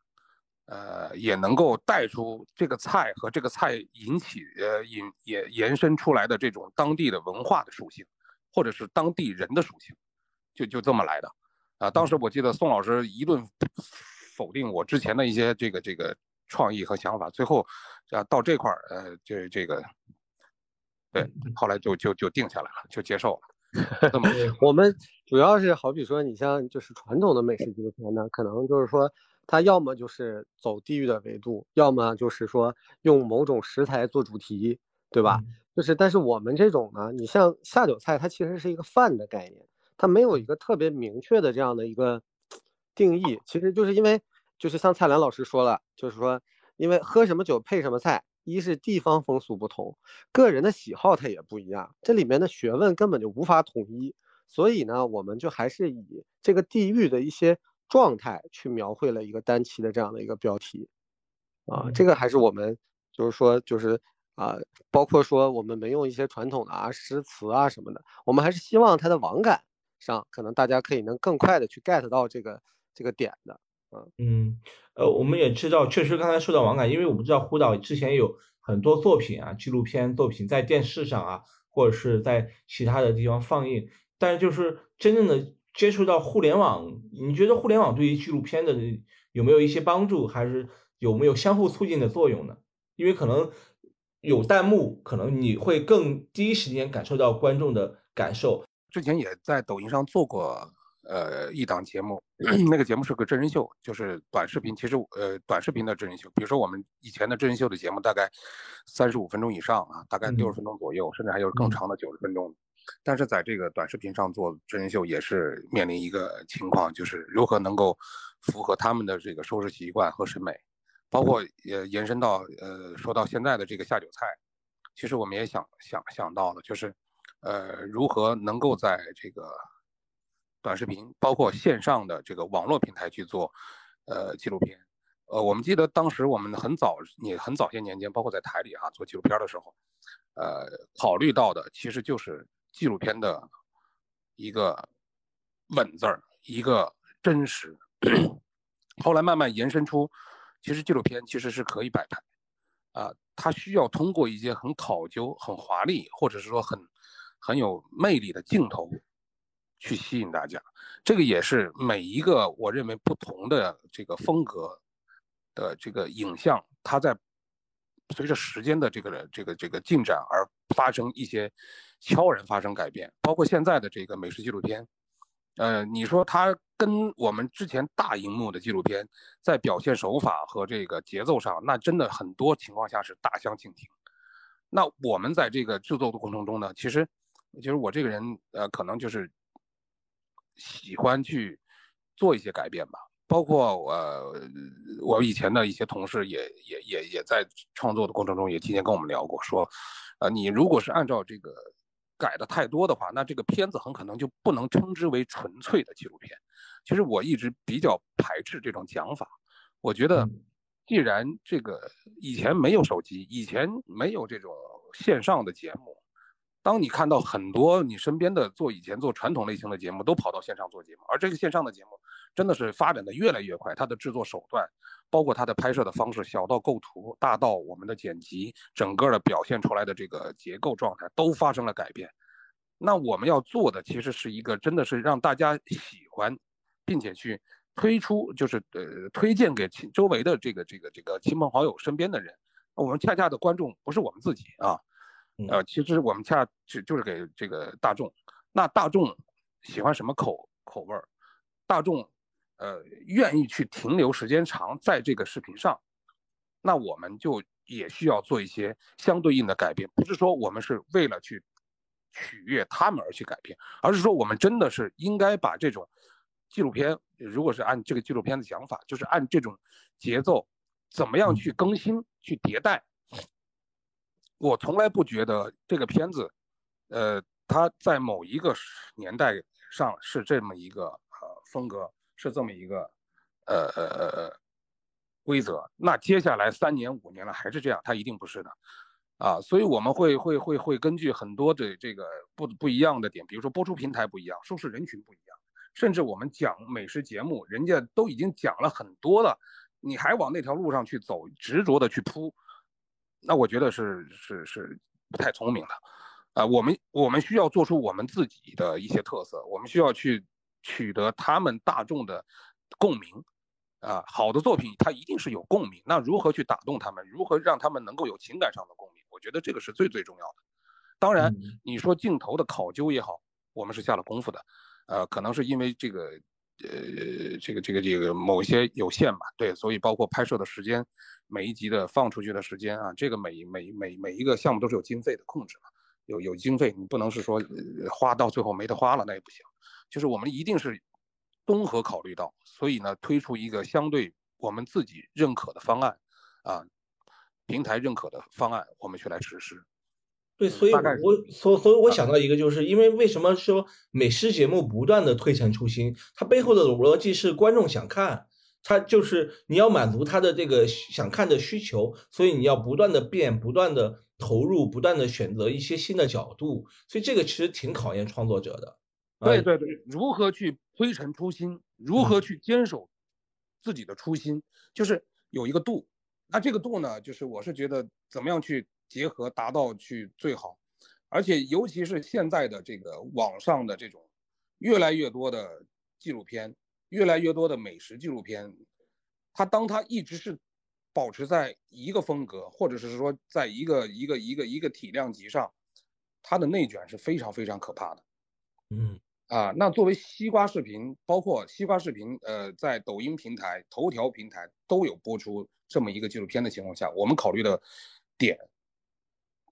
呃，也能够带出这个菜和这个菜引起呃引也延伸出来的这种当地的文化的属性，或者是当地人的属性，就就这么来的。啊，当时我记得宋老师一顿否定我之前的一些这个这个创意和想法，最后啊到这块儿呃这这个对，后来就就就定下来了，就接受了。那么我们主要是好比说你像就是传统的美食纪录片呢，可能就是说。它要么就是走地域的维度，要么就是说用某种食材做主题，对吧？就是，但是我们这种呢，你像下酒菜，它其实是一个饭的概念，它没有一个特别明确的这样的一个定义。其实就是因为，就是像蔡澜老师说了，就是说，因为喝什么酒配什么菜，一是地方风俗不同，个人的喜好它也不一样，这里面的学问根本就无法统一。所以呢，我们就还是以这个地域的一些。状态去描绘了一个单期的这样的一个标题，啊，这个还是我们就是说就是啊，包括说我们没用一些传统的啊诗词啊什么的，我们还是希望它的网感上可能大家可以能更快的去 get 到这个这个点的，嗯嗯，呃，我们也知道，确实刚才说到网感，因为我们知道胡导之前有很多作品啊，纪录片作品在电视上啊，或者是在其他的地方放映，但是就是真正的。接触到互联网，你觉得互联网对于纪录片的有没有一些帮助，还是有没有相互促进的作用呢？因为可能有弹幕，可能你会更第一时间感受到观众的感受。之前也在抖音上做过呃一档节目，那个节目是个真人秀，就是短视频。其实呃短视频的真人秀，比如说我们以前的真人秀的节目，大概三十五分钟以上啊，大概六十分钟左右，甚至还有更长的九十分钟。但是在这个短视频上做真人秀也是面临一个情况，就是如何能够符合他们的这个收视习惯和审美，包括也延伸到呃说到现在的这个下酒菜，其实我们也想想想到了，就是呃如何能够在这个短视频，包括线上的这个网络平台去做呃纪录片，呃我们记得当时我们很早你很早些年间，包括在台里哈做纪录片的时候，呃考虑到的其实就是。纪录片的一个稳字儿，一个真实。后来慢慢延伸出，其实纪录片其实是可以摆拍，啊，它需要通过一些很考究、很华丽，或者是说很很有魅力的镜头去吸引大家。这个也是每一个我认为不同的这个风格的这个影像，它在随着时间的这个这个这个进展而发生一些。悄然发生改变，包括现在的这个美食纪录片，呃，你说它跟我们之前大荧幕的纪录片在表现手法和这个节奏上，那真的很多情况下是大相径庭。那我们在这个制作的过程中呢，其实，其实我这个人，呃，可能就是喜欢去做一些改变吧。包括我，我以前的一些同事也也也也在创作的过程中也提前跟我们聊过，说，呃，你如果是按照这个。改的太多的话，那这个片子很可能就不能称之为纯粹的纪录片。其实我一直比较排斥这种讲法。我觉得，既然这个以前没有手机，以前没有这种线上的节目，当你看到很多你身边的做以前做传统类型的节目都跑到线上做节目，而这个线上的节目真的是发展的越来越快，它的制作手段。包括它的拍摄的方式，小到构图，大到我们的剪辑，整个的表现出来的这个结构状态都发生了改变。那我们要做的其实是一个，真的是让大家喜欢，并且去推出，就是呃推荐给亲周围的这个这个这个亲朋好友身边的人。我们恰恰的观众不是我们自己啊，呃，其实我们恰恰就是给这个大众。那大众喜欢什么口口味儿，大众呃愿意去停留时间长在这个视频上，那我们就也需要做一些相对应的改变，不是说我们是为了去取悦他们而去改变，而是说我们真的是应该把这种纪录片，如果是按这个纪录片的讲法，就是按这种节奏，怎么样去更新、去迭代。我从来不觉得这个片子，呃，它在某一个年代上是这么一个呃风格，是这么一个呃呃呃规则。那接下来三年五年了还是这样，它一定不是的，啊，所以我们会会会会根据很多的这个不不一样的点，比如说播出平台不一样，收视人群不一样，甚至我们讲美食节目，人家都已经讲了很多了，你还往那条路上去走，执着的去铺。那我觉得是是是不太聪明的，啊，我们我们需要做出我们自己的一些特色，我们需要去取得他们大众的共鸣，啊，好的作品它一定是有共鸣，那如何去打动他们，如何让他们能够有情感上的共鸣，我觉得这个是最最重要的。当然，你说镜头的考究也好，我们是下了功夫的，呃，可能是因为这个。呃，这个这个这个某些有限吧，对，所以包括拍摄的时间，每一集的放出去的时间啊，这个每每每每一个项目都是有经费的控制嘛，有有经费，你不能是说花到最后没得花了，那也不行。就是我们一定是综合考虑到，所以呢，推出一个相对我们自己认可的方案，啊，平台认可的方案，我们去来实施。对，所以我所所以，我想到一个，就是因为为什么说美食节目不断的推陈出新，它背后的逻辑是观众想看，它就是你要满足他的这个想看的需求，所以你要不断的变，不断的投入，不断的选择一些新的角度，所以这个其实挺考验创作者的。对对对，如何去推陈出新，如何去坚守自己的初心，就是有一个度。那这个度呢，就是我是觉得怎么样去。结合达到去最好，而且尤其是现在的这个网上的这种越来越多的纪录片，越来越多的美食纪录片，它当它一直是保持在一个风格，或者是说在一个一个一个一个体量级上，它的内卷是非常非常可怕的。嗯啊，那作为西瓜视频，包括西瓜视频，呃，在抖音平台、头条平台都有播出这么一个纪录片的情况下，我们考虑的点。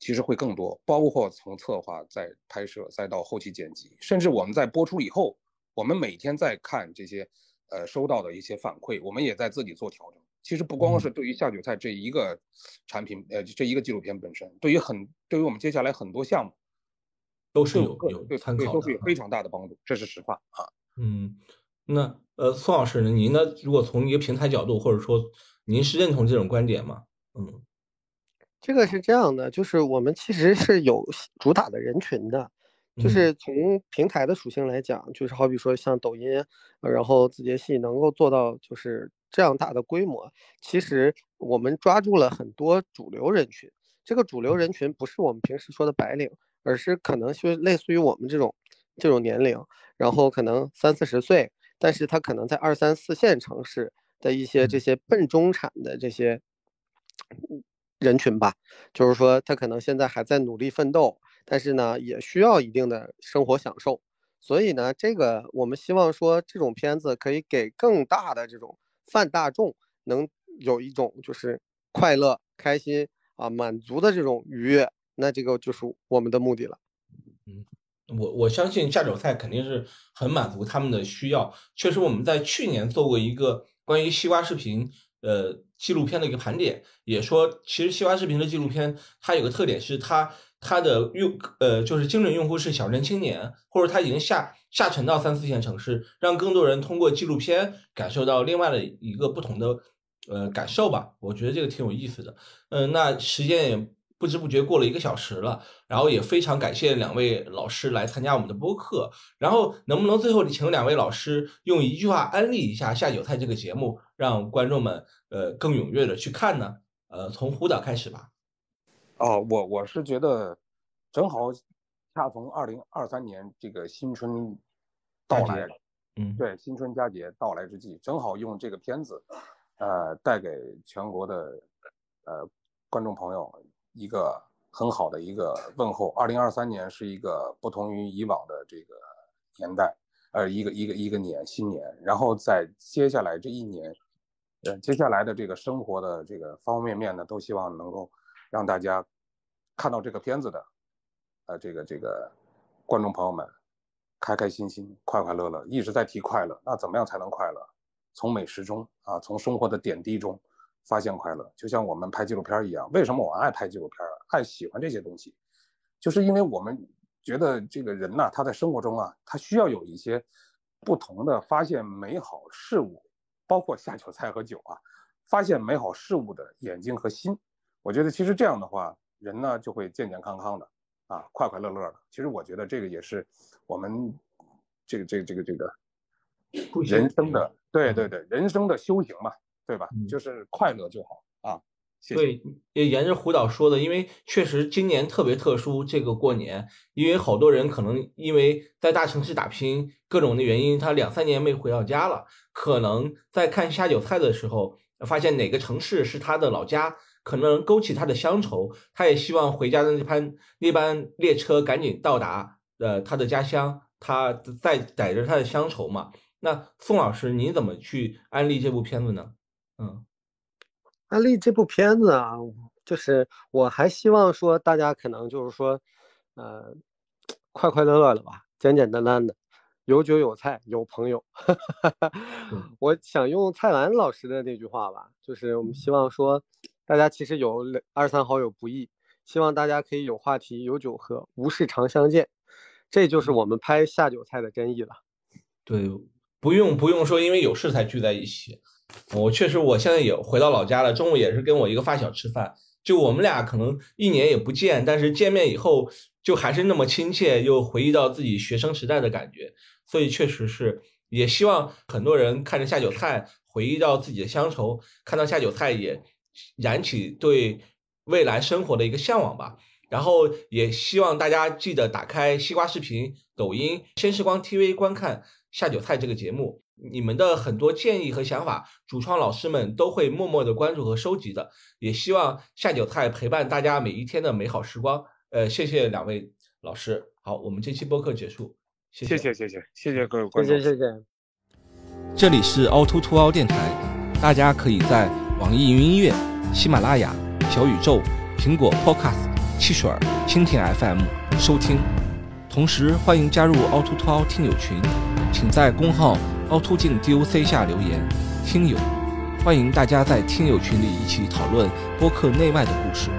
其实会更多，包括从策划、再拍摄、再到后期剪辑，甚至我们在播出以后，我们每天在看这些，呃，收到的一些反馈，我们也在自己做调整。其实不光是对于下酒菜这一个产品，呃，这一个纪录片本身，对于很，对于我们接下来很多项目，都是有有对参考，都是有非常大的帮助，这是实话啊。嗯，那呃，宋老师呢？您呢？如果从一个平台角度，或者说您是认同这种观点吗？嗯。这个是这样的，就是我们其实是有主打的人群的，就是从平台的属性来讲，就是好比说像抖音，然后字节系能够做到就是这样大的规模，其实我们抓住了很多主流人群。这个主流人群不是我们平时说的白领，而是可能就类似于我们这种这种年龄，然后可能三四十岁，但是他可能在二三四线城市的一些这些奔中产的这些。人群吧，就是说他可能现在还在努力奋斗，但是呢，也需要一定的生活享受。所以呢，这个我们希望说，这种片子可以给更大的这种泛大众能有一种就是快乐、开心啊、满足的这种愉悦。那这个就是我们的目的了。嗯，我我相信下酒菜肯定是很满足他们的需要。确实，我们在去年做过一个关于西瓜视频。呃，纪录片的一个盘点也说，其实西瓜视频的纪录片它有个特点是它它的用呃就是精准用户是小镇青年，或者他已经下下沉到三四线城市，让更多人通过纪录片感受到另外的一个不同的呃感受吧。我觉得这个挺有意思的。嗯，那时间也。不知不觉过了一个小时了，然后也非常感谢两位老师来参加我们的播客。然后能不能最后请两位老师用一句话安利一下下酒菜这个节目，让观众们呃更踊跃的去看呢？呃，从胡导开始吧。哦，我我是觉得正好恰逢二零二三年这个新春到来，嗯，对，新春佳节到来之际，正好用这个片子，呃，带给全国的呃观众朋友。一个很好的一个问候。二零二三年是一个不同于以往的这个年代，呃，一个一个一个年新年，然后在接下来这一年，呃，接下来的这个生活的这个方方面面呢，都希望能够让大家看到这个片子的，呃，这个这个观众朋友们开开心心、快快乐乐，一直在提快乐，那怎么样才能快乐？从美食中啊，从生活的点滴中发现快乐，就像我们拍纪录片一样。为什么我爱拍纪录片，爱喜欢这些东西？就是因为我们。觉得这个人呐，他在生活中啊，他需要有一些不同的发现美好事物，包括下酒菜和酒啊，发现美好事物的眼睛和心。我觉得其实这样的话，人呢就会健健康康的啊，快快乐乐的。其实我觉得这个也是我们这个这个这个这个人生的，对对对，人生的修行嘛，对吧？就是快乐就好啊。对，也沿着胡导说的，因为确实今年特别特殊，这个过年，因为好多人可能因为在大城市打拼，各种的原因，他两三年没回到家了，可能在看下酒菜的时候，发现哪个城市是他的老家，可能勾起他的乡愁，他也希望回家的那班那班列车赶紧到达，呃，他的家乡，他在载着他的乡愁嘛。那宋老师，你怎么去安利这部片子呢？嗯。安利这部片子啊，就是我还希望说大家可能就是说，呃，快快乐乐的吧，简简单单的，有酒有菜有朋友。我想用蔡澜老师的那句话吧，就是我们希望说，大家其实有二三好友不易，希望大家可以有话题有酒喝，无事常相见，这就是我们拍下酒菜的真意了。对，不用不用说，因为有事才聚在一起。我确实，我现在也回到老家了。中午也是跟我一个发小吃饭，就我们俩可能一年也不见，但是见面以后就还是那么亲切，又回忆到自己学生时代的感觉。所以确实是，也希望很多人看着下酒菜，回忆到自己的乡愁，看到下酒菜也燃起对未来生活的一个向往吧。然后也希望大家记得打开西瓜视频、抖音、先时光 TV 观看下酒菜这个节目。你们的很多建议和想法，主创老师们都会默默的关注和收集的。也希望下酒菜陪伴大家每一天的美好时光。呃，谢谢两位老师。好，我们这期播客结束。谢谢谢谢谢谢谢各位观众。谢谢谢谢。这里是凹凸凸凹电台，大家可以在网易云音乐、喜马拉雅、小宇宙、苹果 Podcast、汽水、蜻蜓 FM 收听。同时欢迎加入凹凸凸凹听友群，请在公号。凹凸镜 DOC 下留言，听友，欢迎大家在听友群里一起讨论播客内外的故事。